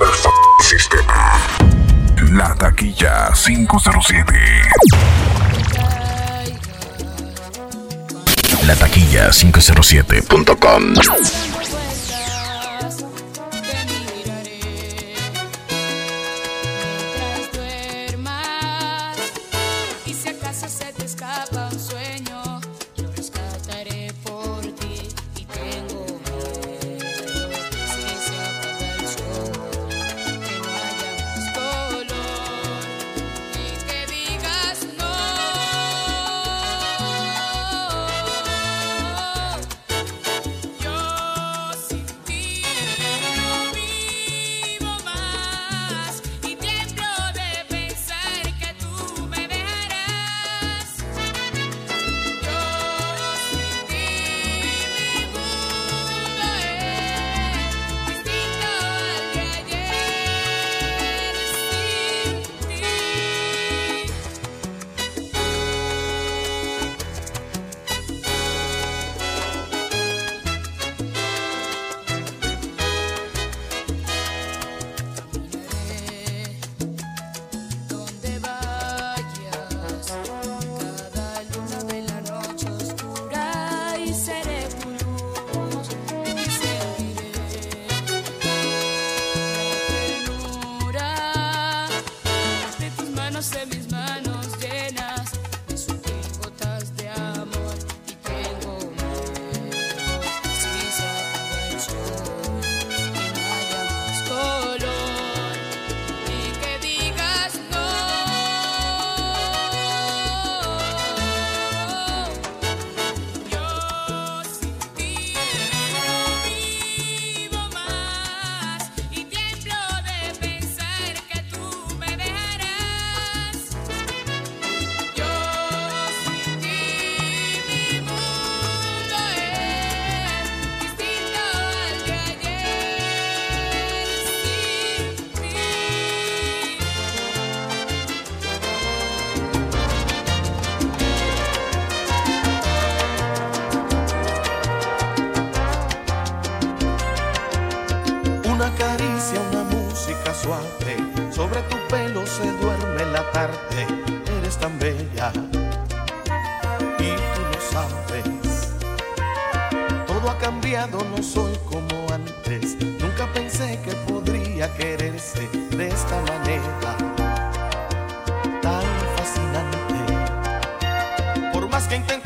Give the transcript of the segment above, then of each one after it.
Desactivando el sistema. La taquilla 507. La taquilla 507.com.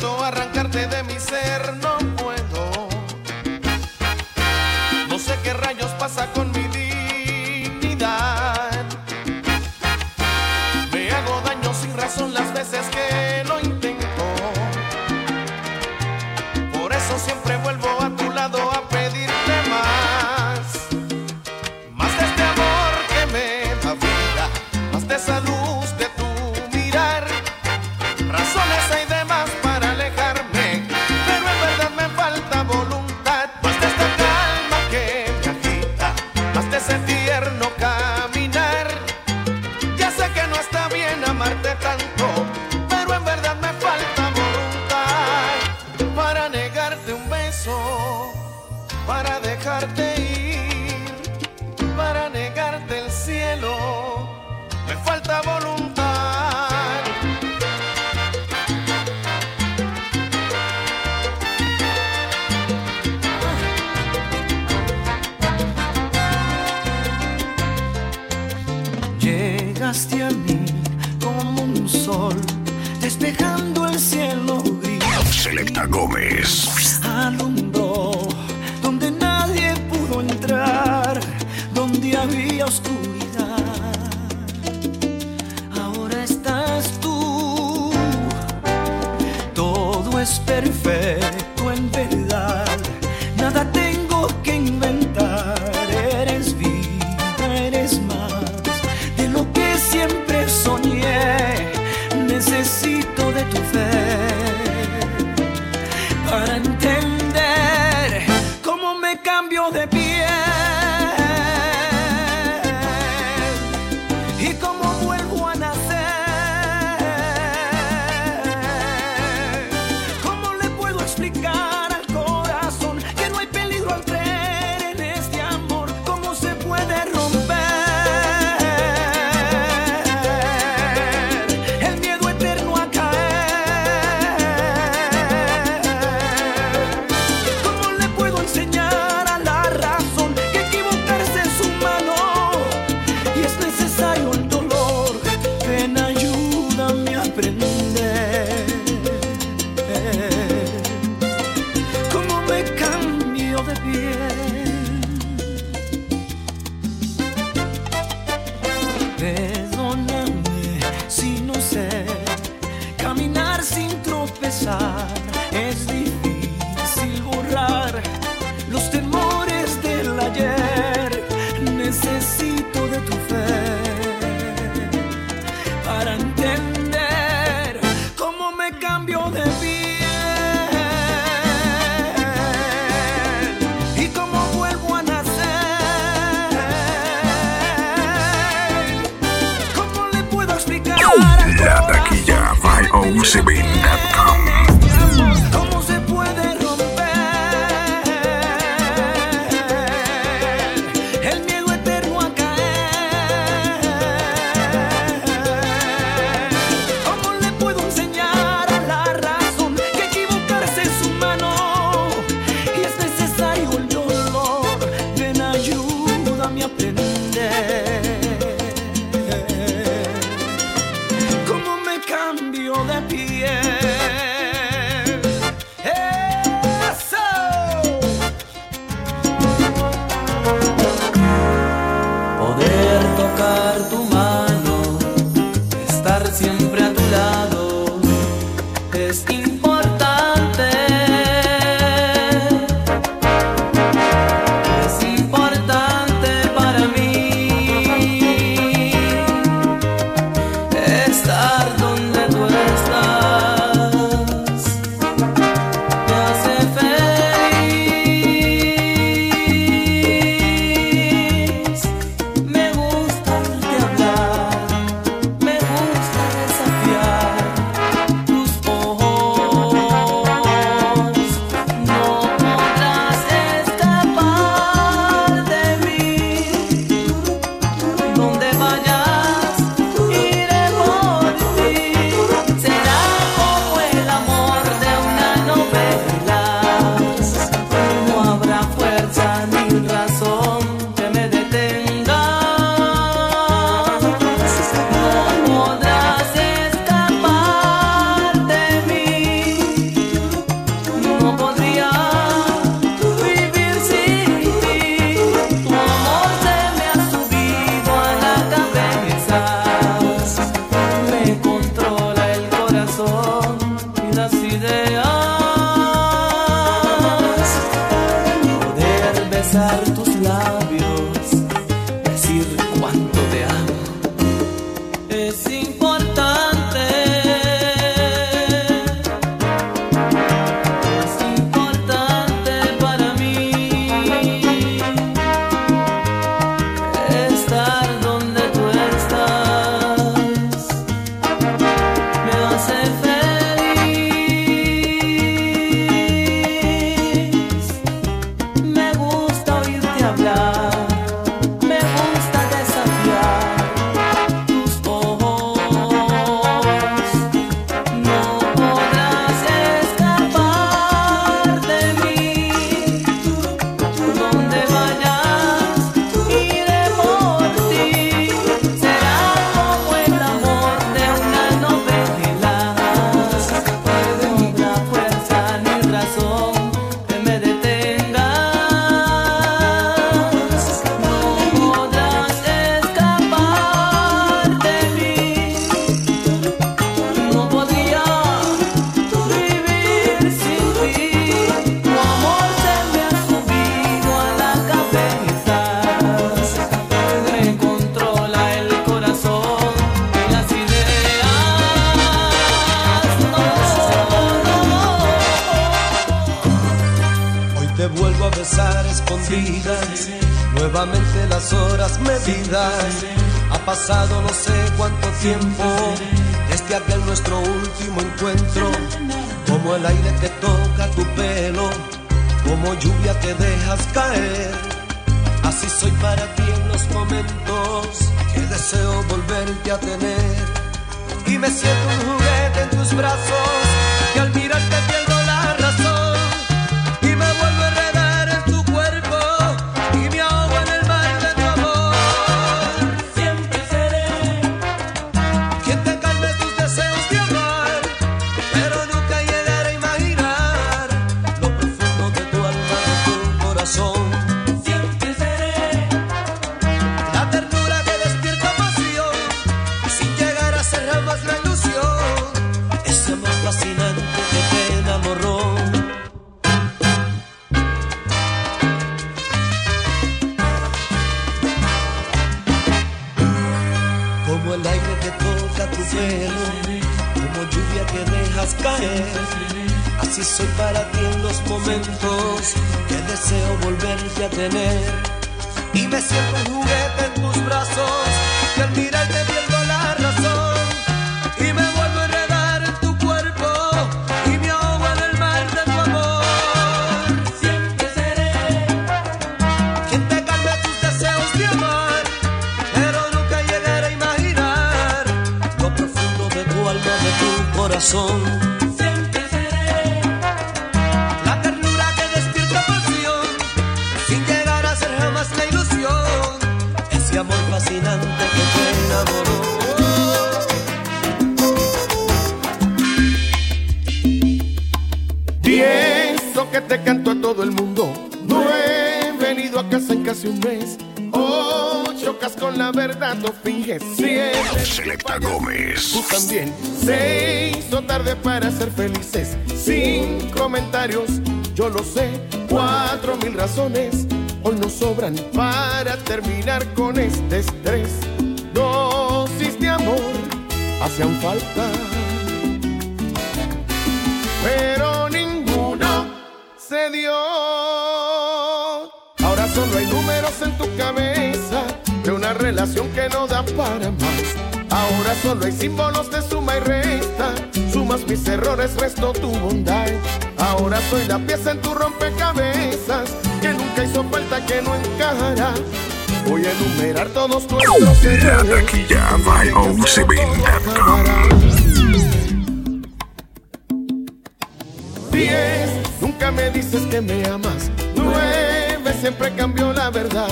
explicar. Ese amor mil razones hoy nos sobran para terminar con este estrés. Dosis de amor hacían falta pero ninguno se dio. Ahora solo hay números en tu cabeza de una relación que no da para más. Ahora solo hay símbolos de suma y resta. Sumas mis errores, resto tu bondad. Ahora soy la pieza en tu rompecabezas que nunca hizo falta, que no encajará. Voy a enumerar todos La errores. taquilla by. 10, nunca me dices que me amas. 9, siempre cambio la verdad.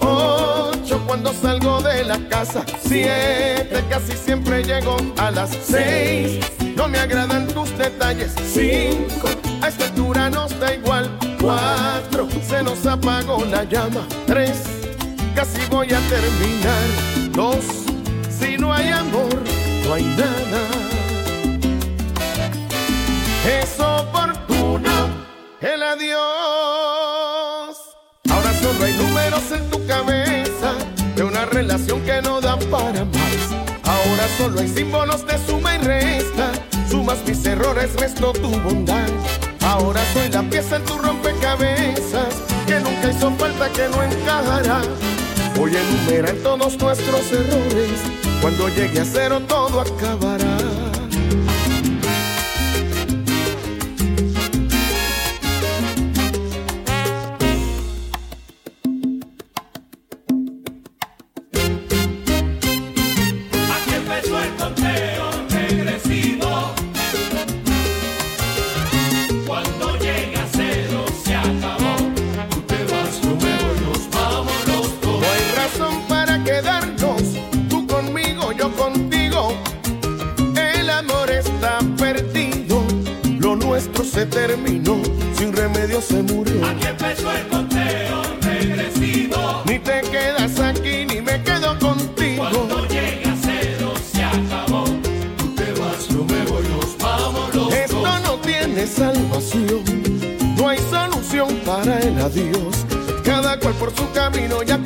8, cuando salgo de la casa. 7, casi siempre llego a las 6. No me agradan tus detalles. 5, a esta altura nos da igual. 4, se nos apagó la llama. 3, casi voy a terminar. 2, si no hay amor, no hay nada es oportuno el adiós. Ahora solo hay números en tu cabeza de una relación que no da para más. Ahora solo hay símbolos de suma y resta. Sumas mis errores, resto tu bondad. Ahora soy la pieza en tu rompecabezas que nunca hizo falta, que no encajará. Voy a enumerar todos nuestros errores. Cuando llegue a cero todo acabará. Adiós. Cada cual por su camino, ya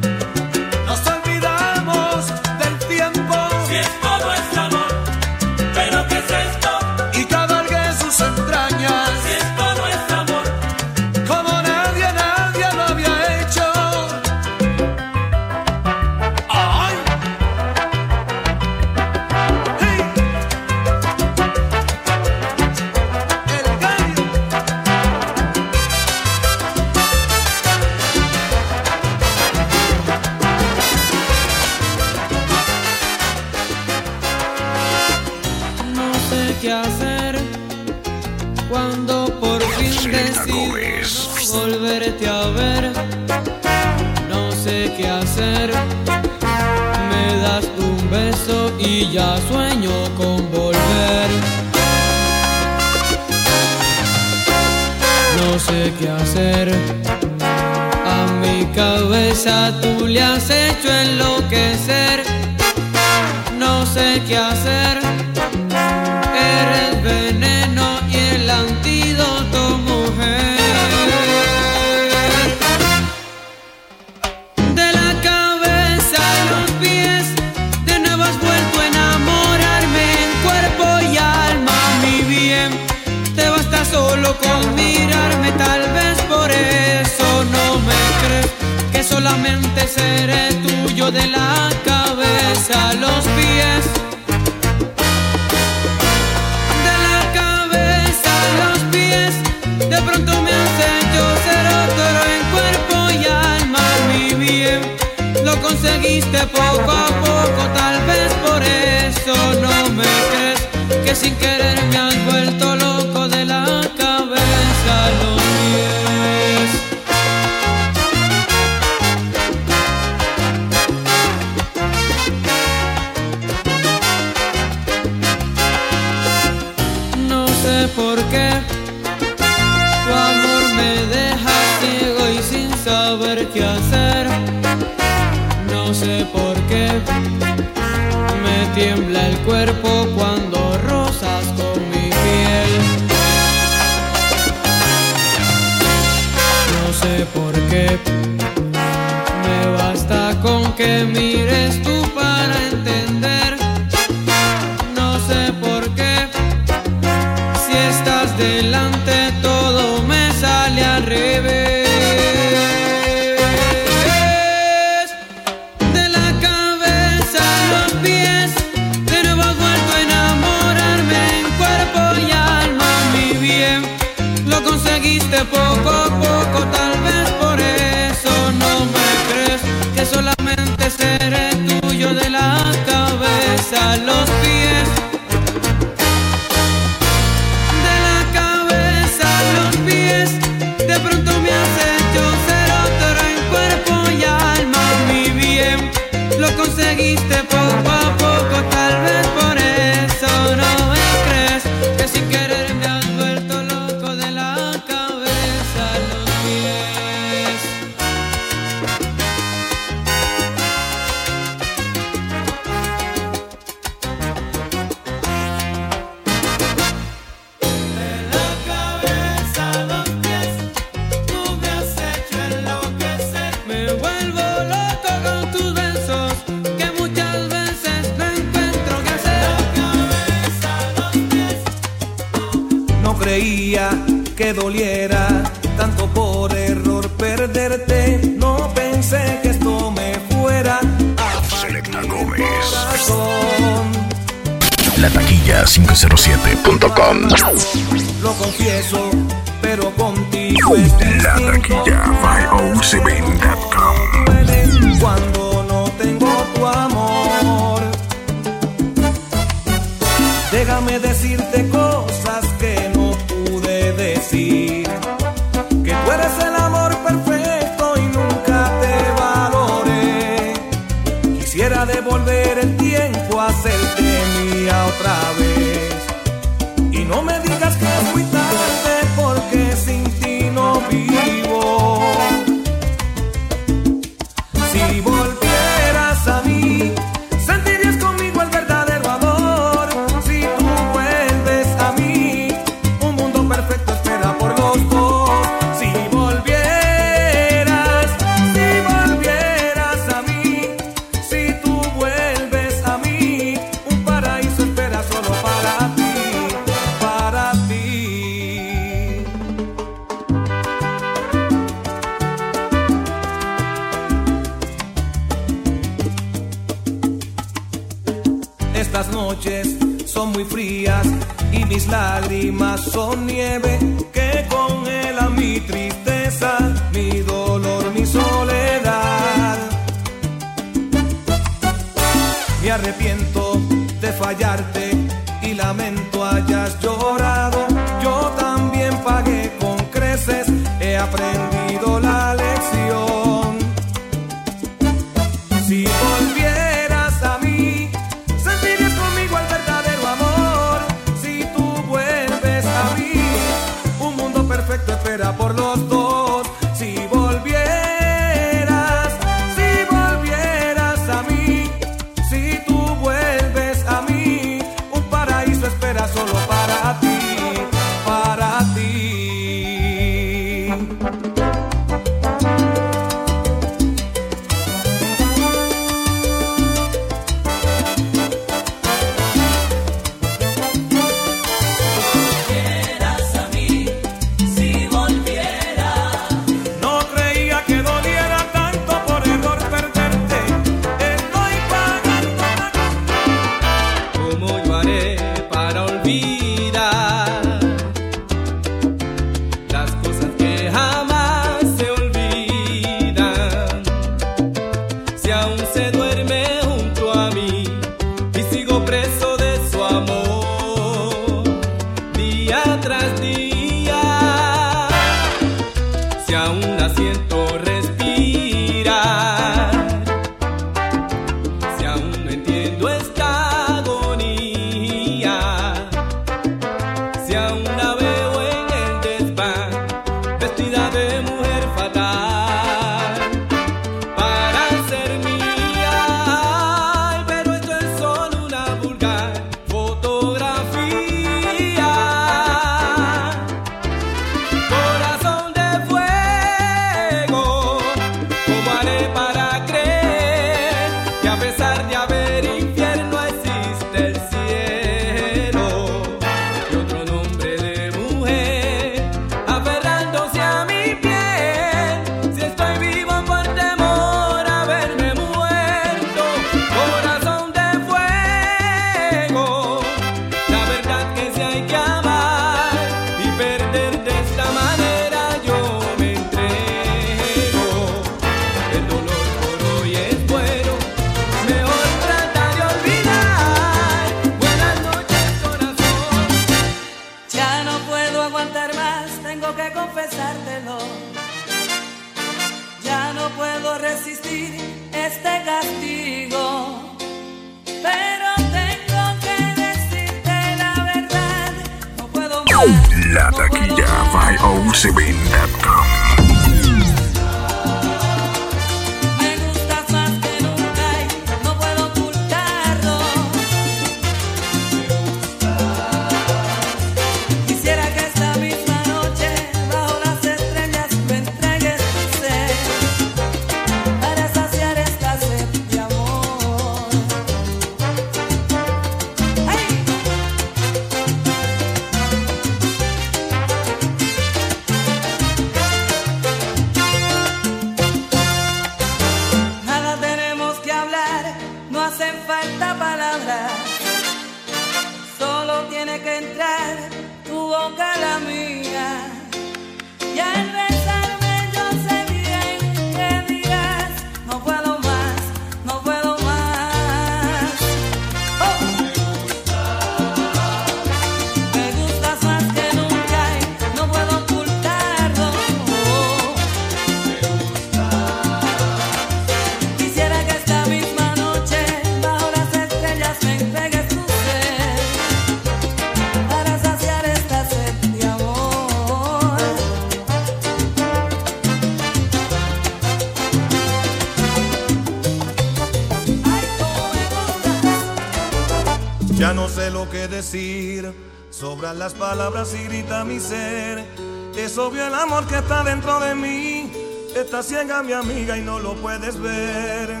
subió el amor que está dentro de mí. Está ciega mi amiga y no lo puedes ver.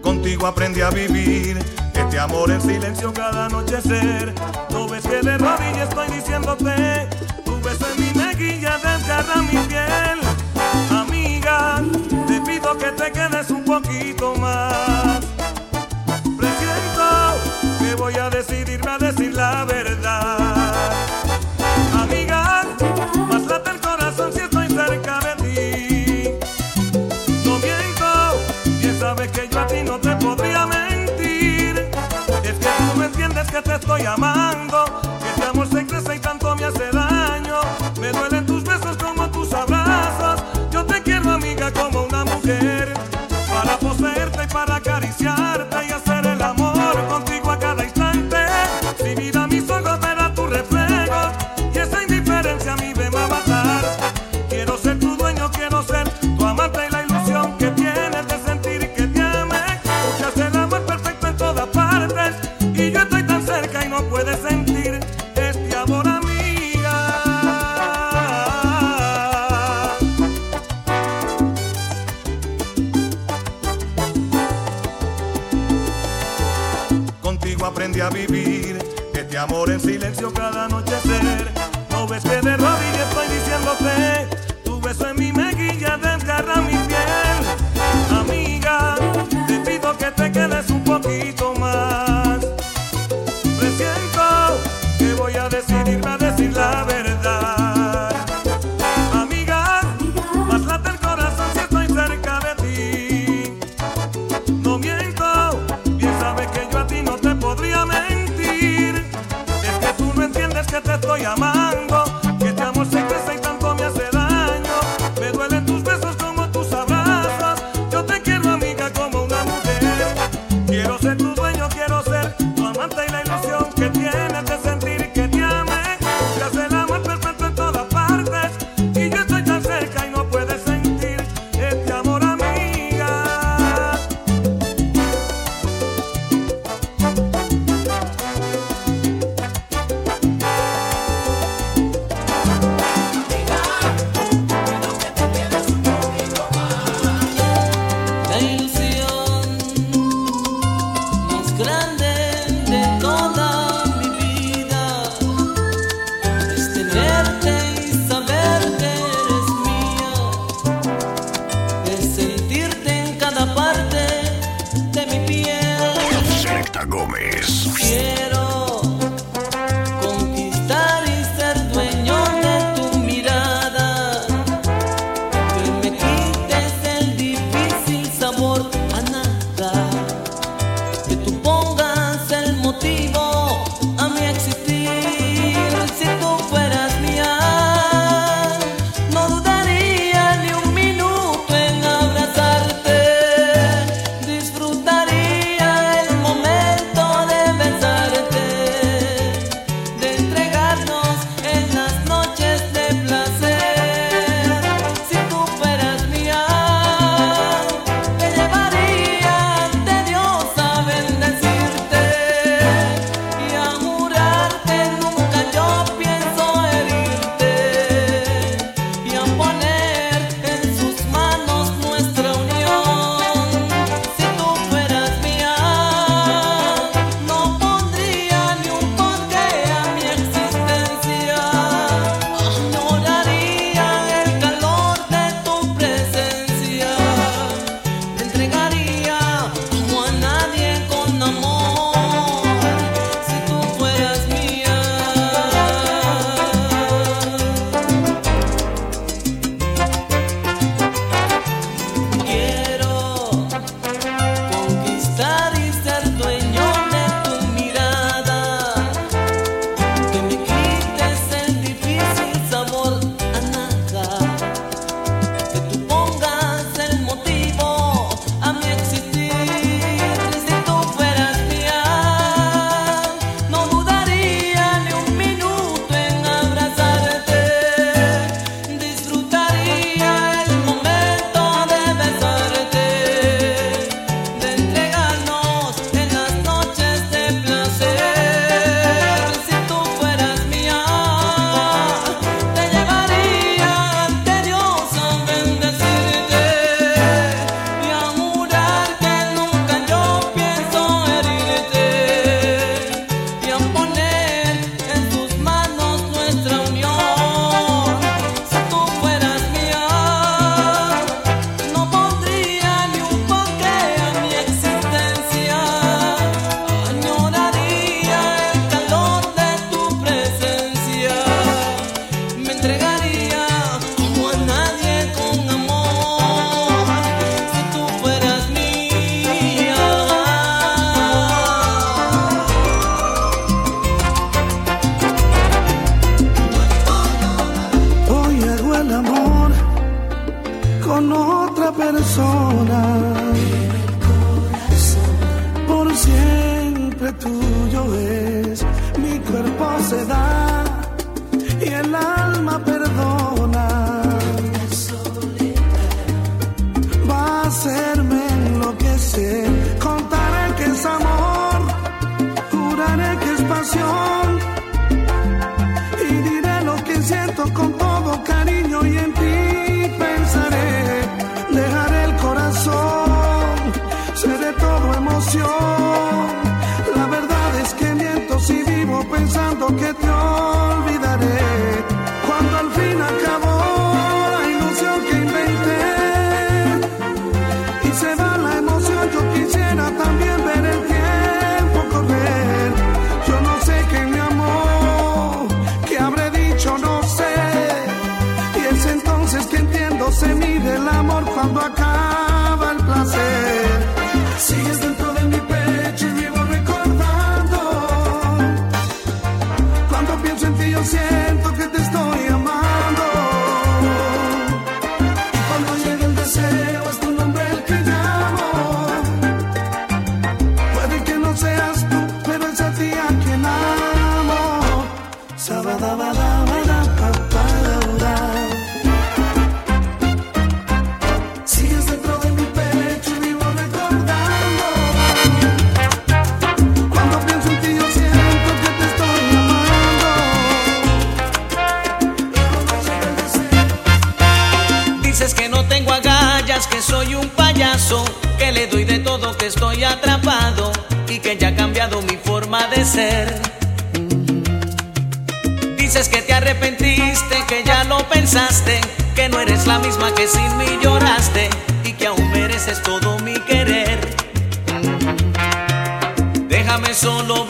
Contigo aprendí a vivir este amor en silencio cada anochecer. No ves que de rodillas estoy diciéndote. Tu beso en mi mejilla desgarra mi piel. Amiga, te pido que te quedes.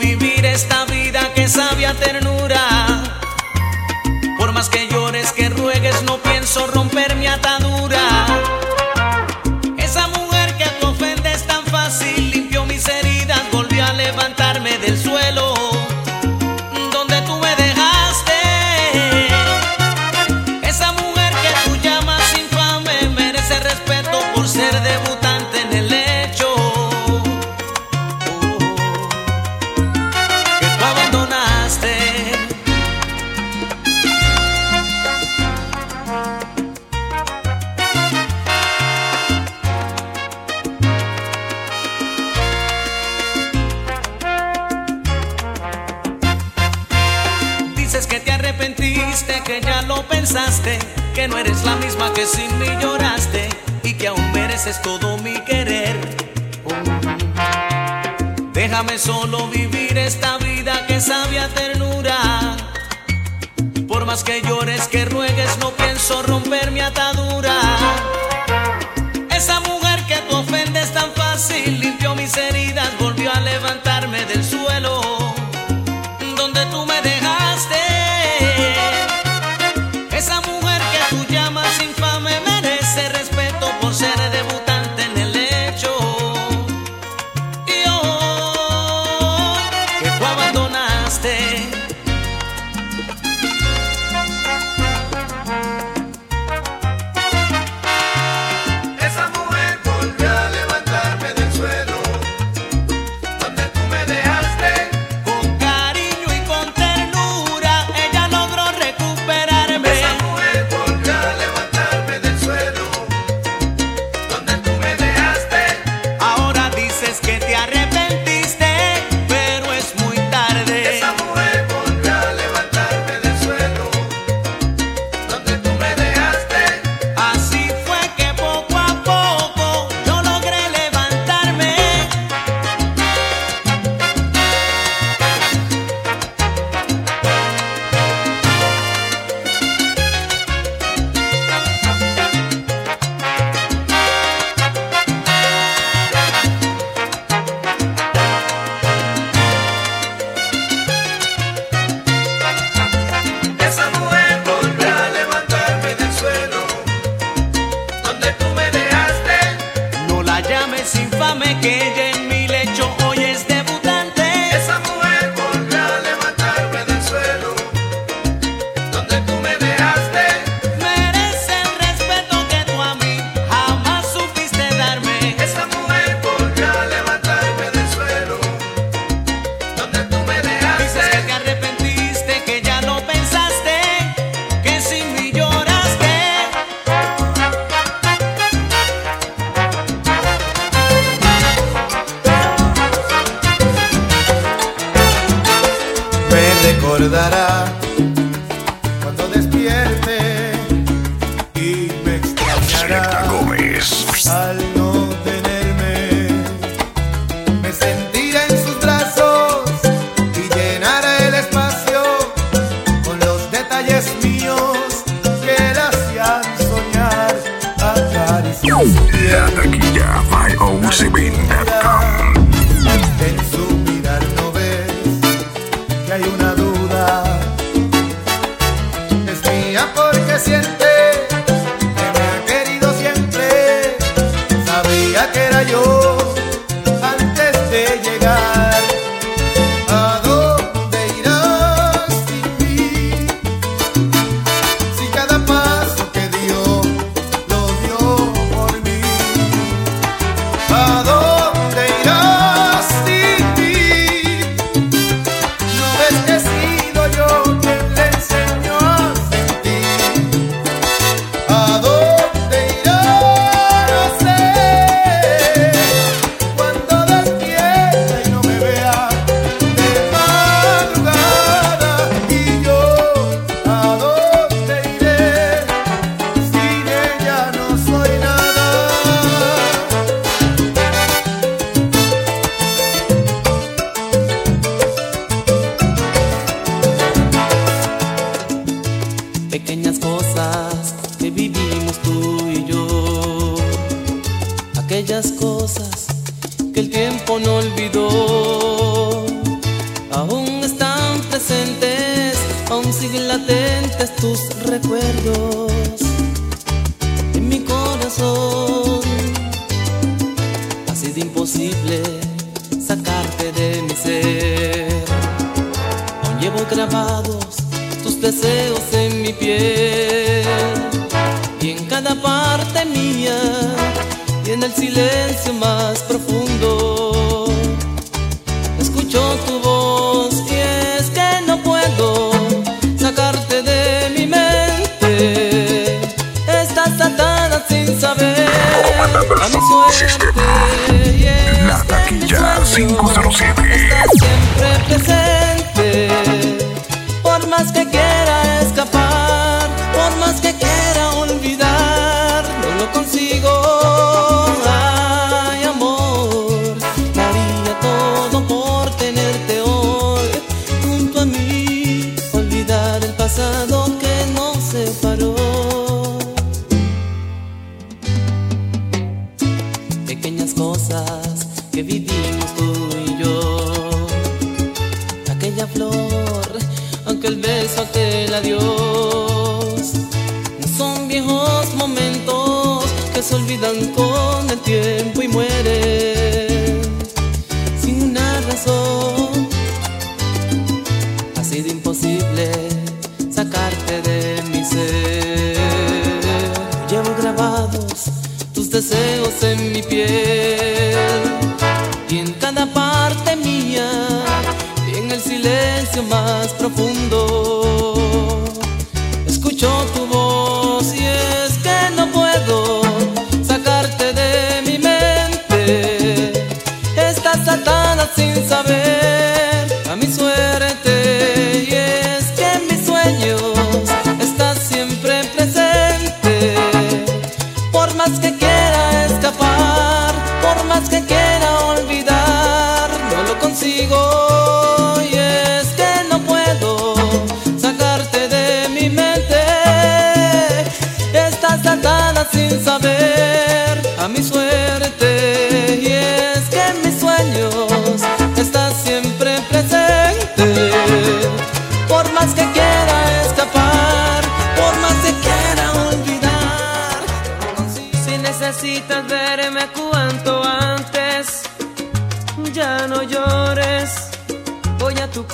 Vivir esta vida que sabe a solo vivir más profundo.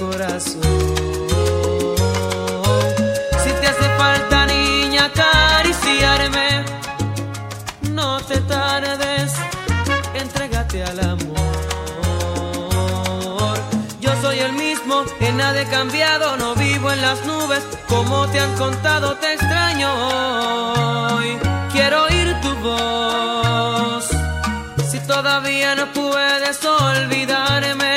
Si te hace falta, niña, acariciarme, no te tardes, entrégate al amor. Yo soy el mismo, en nada he cambiado, no vivo en las nubes, como te han contado, te extraño. Quiero oír tu voz, si todavía no puedes olvidarme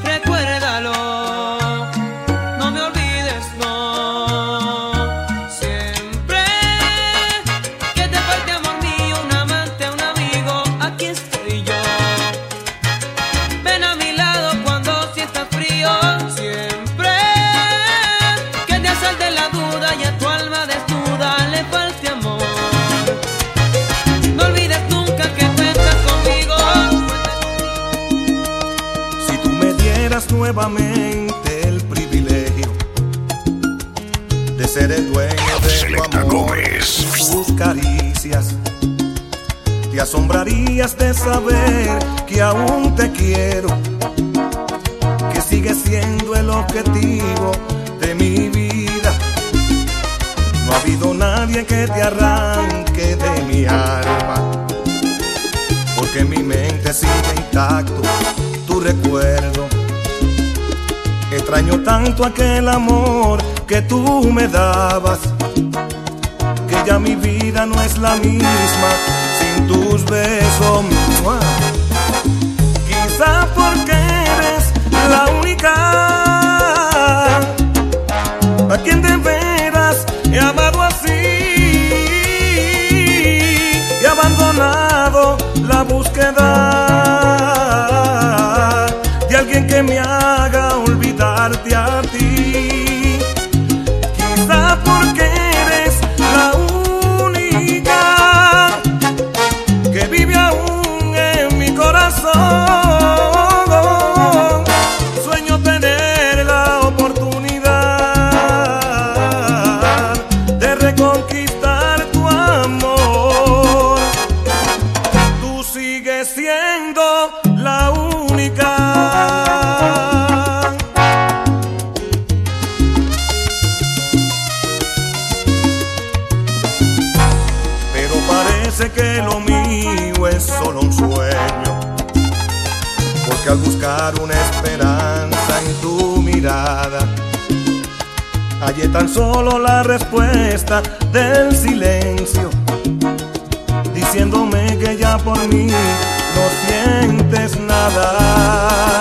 nuevamente el privilegio de ser el dueño de tu amor, tus caricias, te asombrarías de saber que aún te quiero, que sigue siendo el objetivo de mi vida. No ha habido nadie que te arranque de mi alma porque mi mente sigue intacto tu recuerdo. Extraño tanto aquel amor que tú me dabas, que ya mi vida no es la misma sin tus besos. Solo la respuesta del silencio, diciéndome que ya por mí no sientes nada.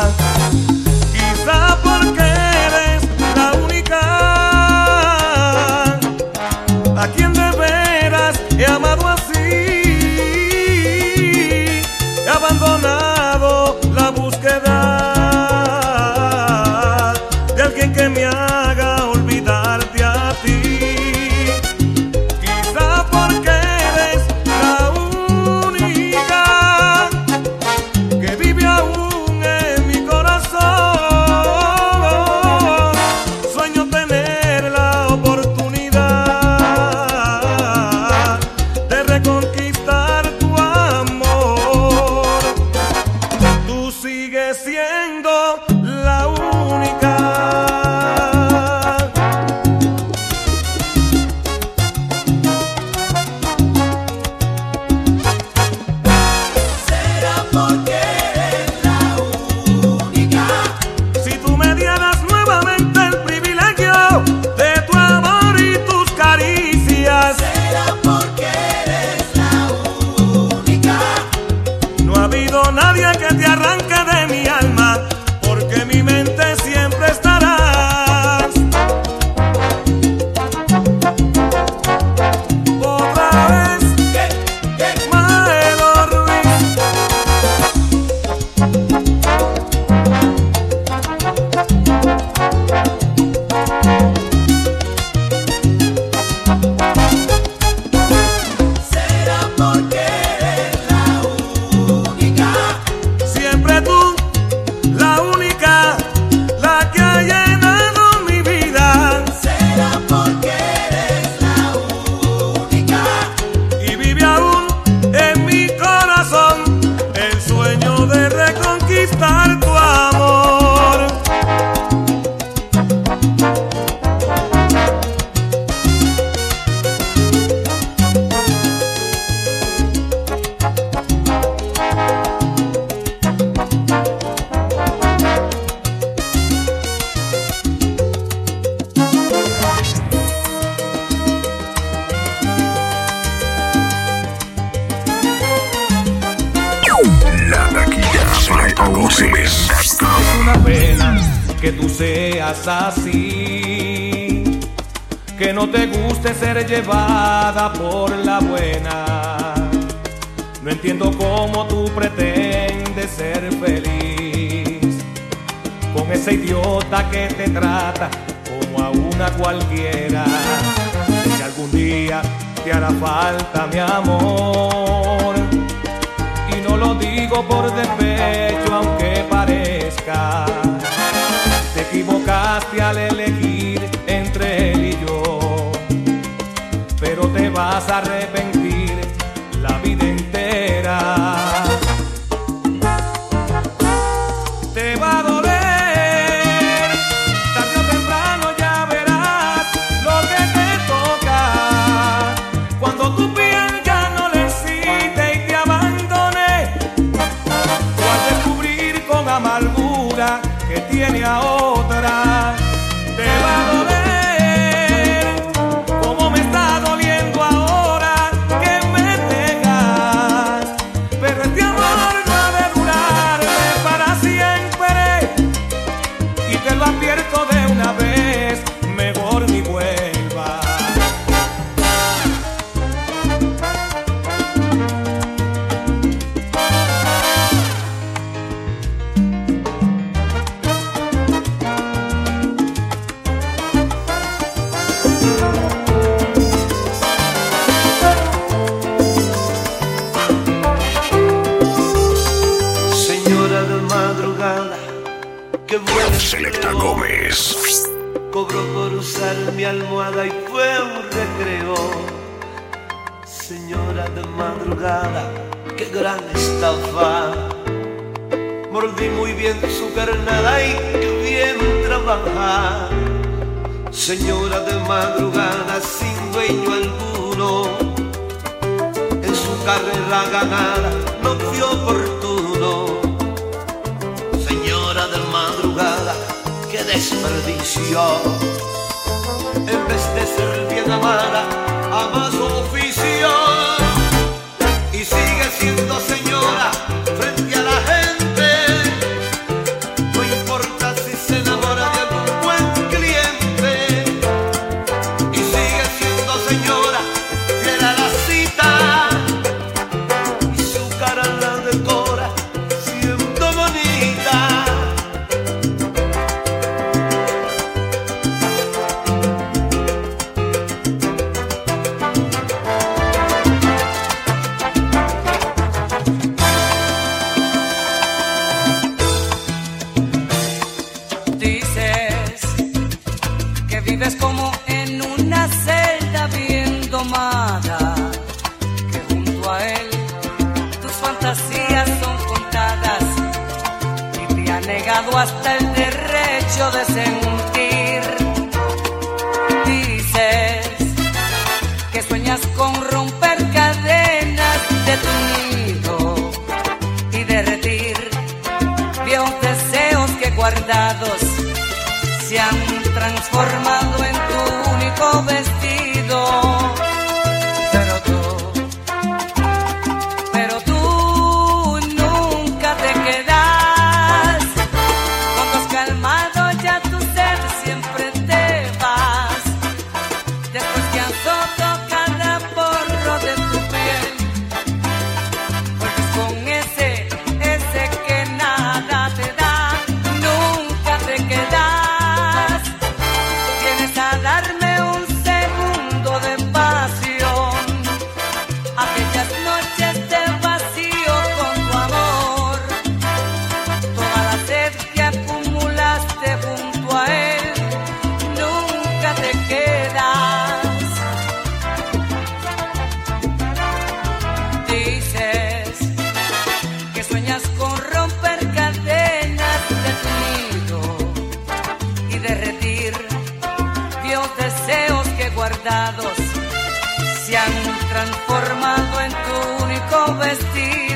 almohada y fue un recreo. Señora de madrugada, qué gran estafa. Mordí muy bien su carnada y qué bien trabaja. Señora de madrugada sin dueño alguno, en su carrera ganada no fue oportuno. Señora de madrugada, qué desperdicio antes de este ser bien amada, ama su oficial y sigue siendo señora. dados se han transformado en tu único vestir.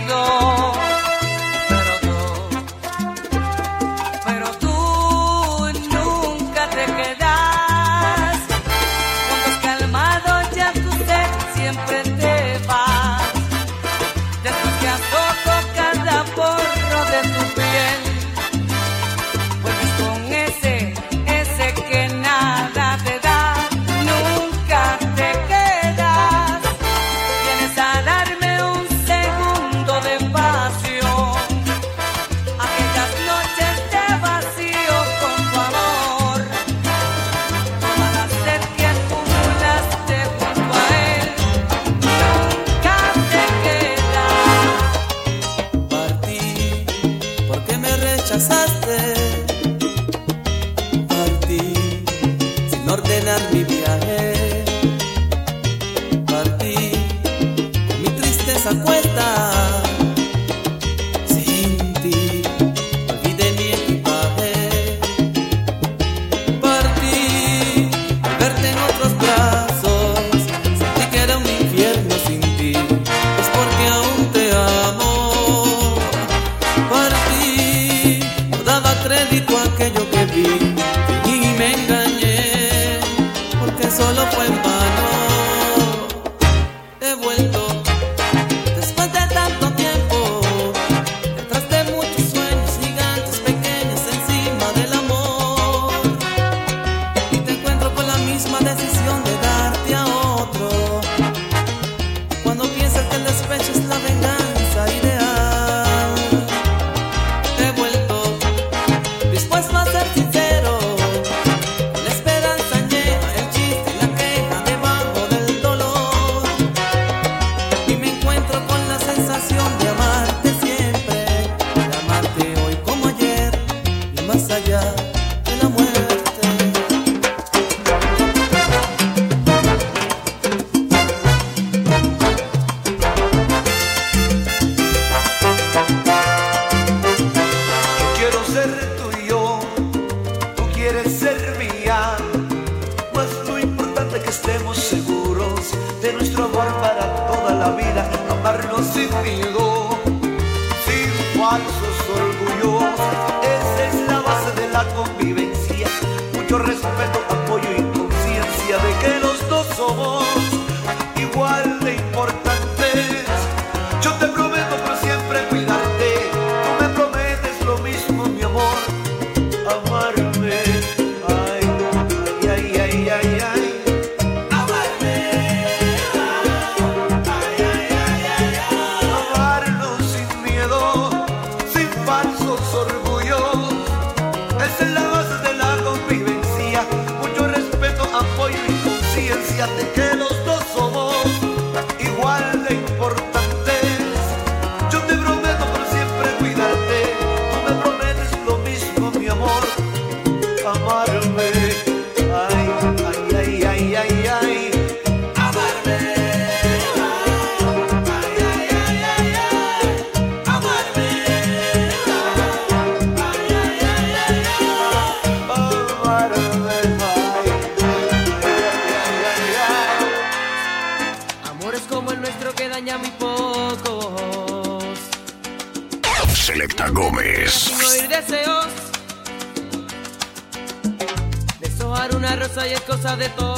De tontos.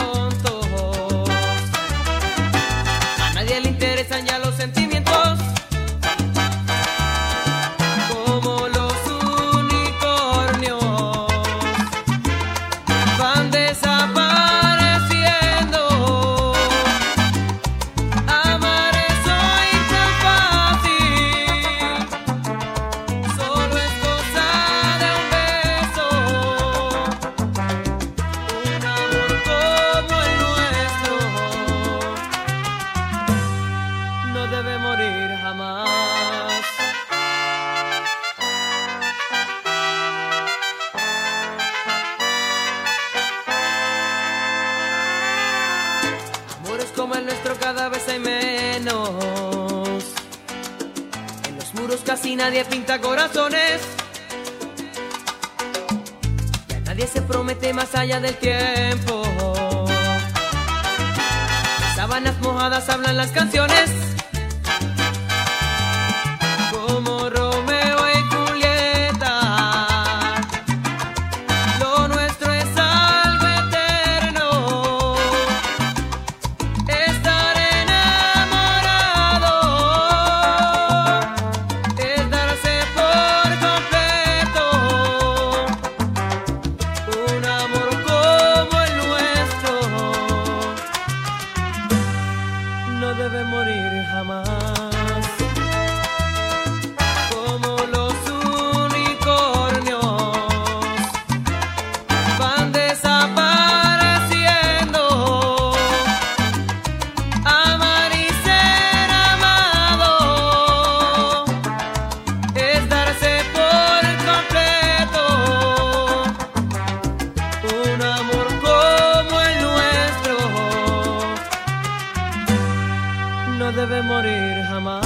debe morir jamás.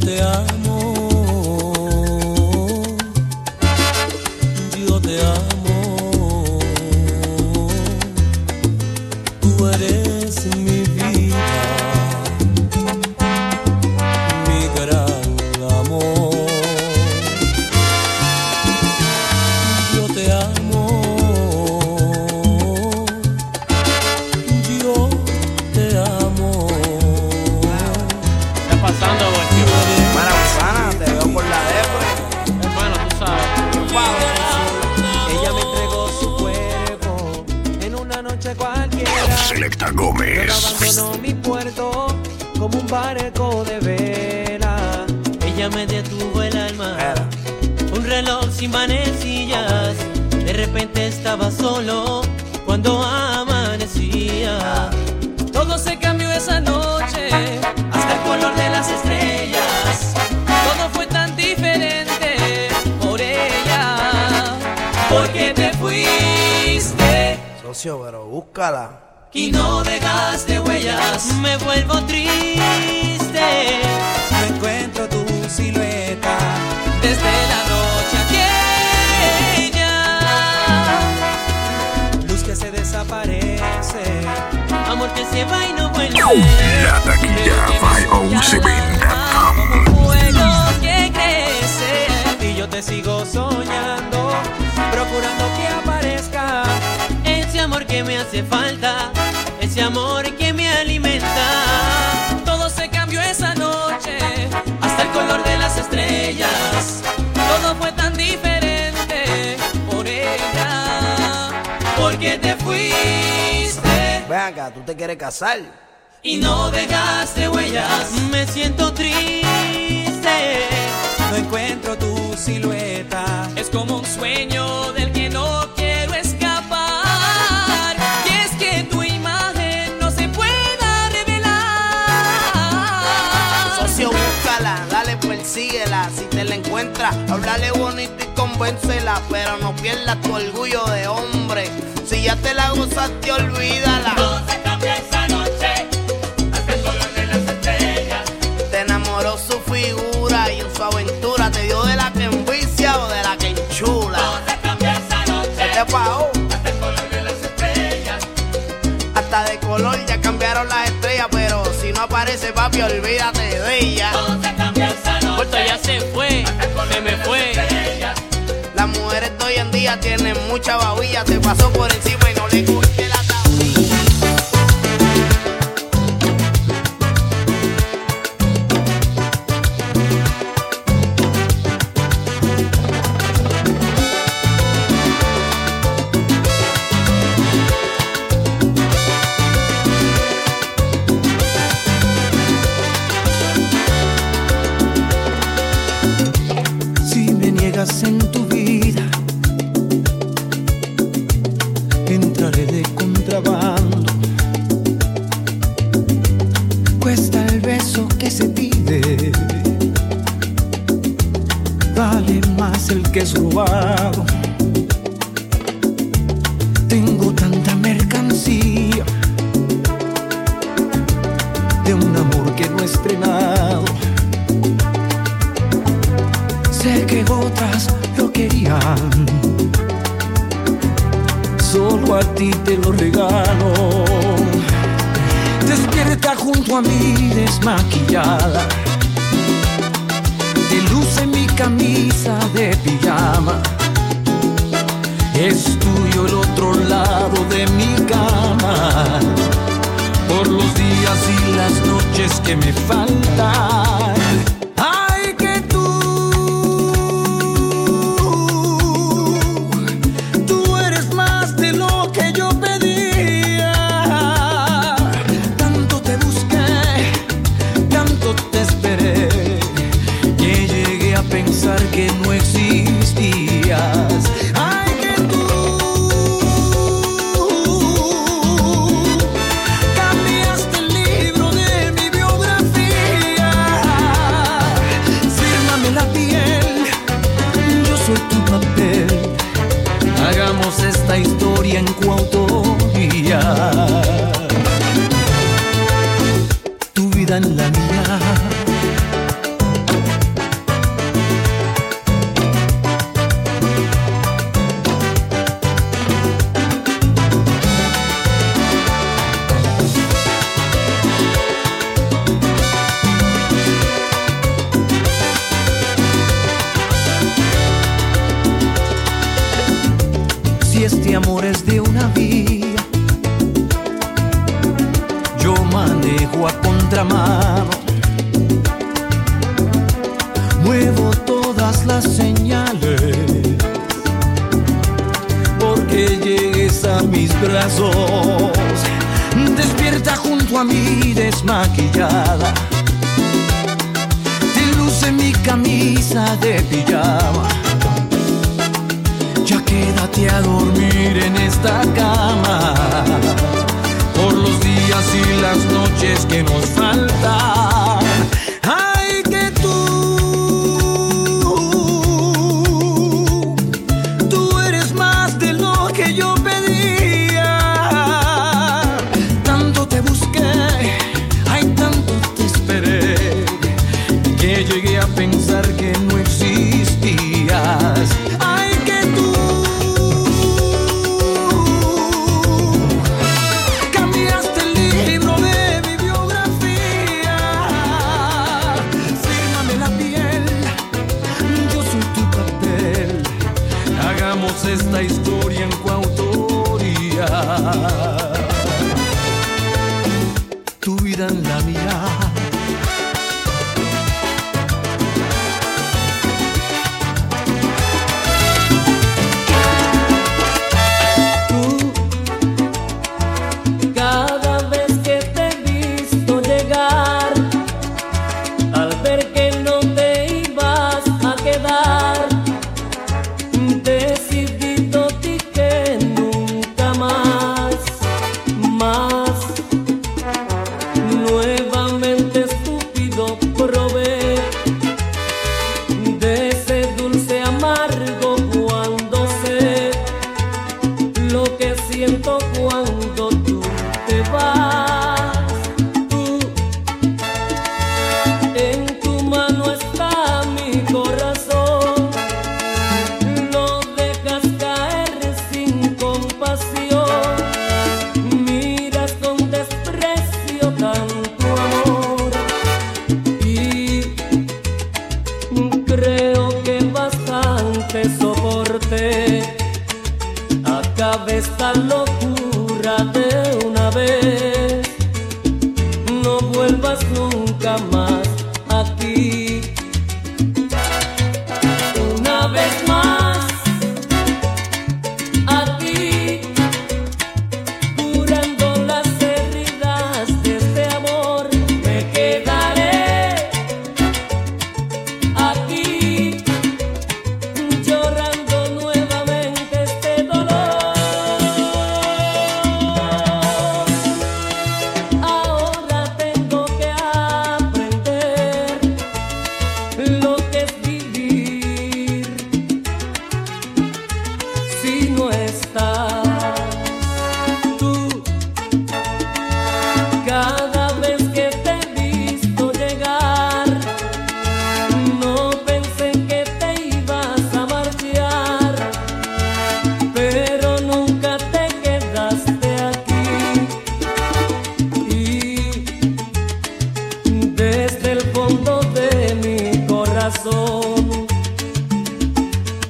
te amo,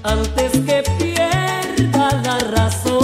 Antes que pierda la razón,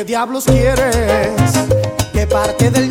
¿Qué diablos quieres? ¿Qué parte del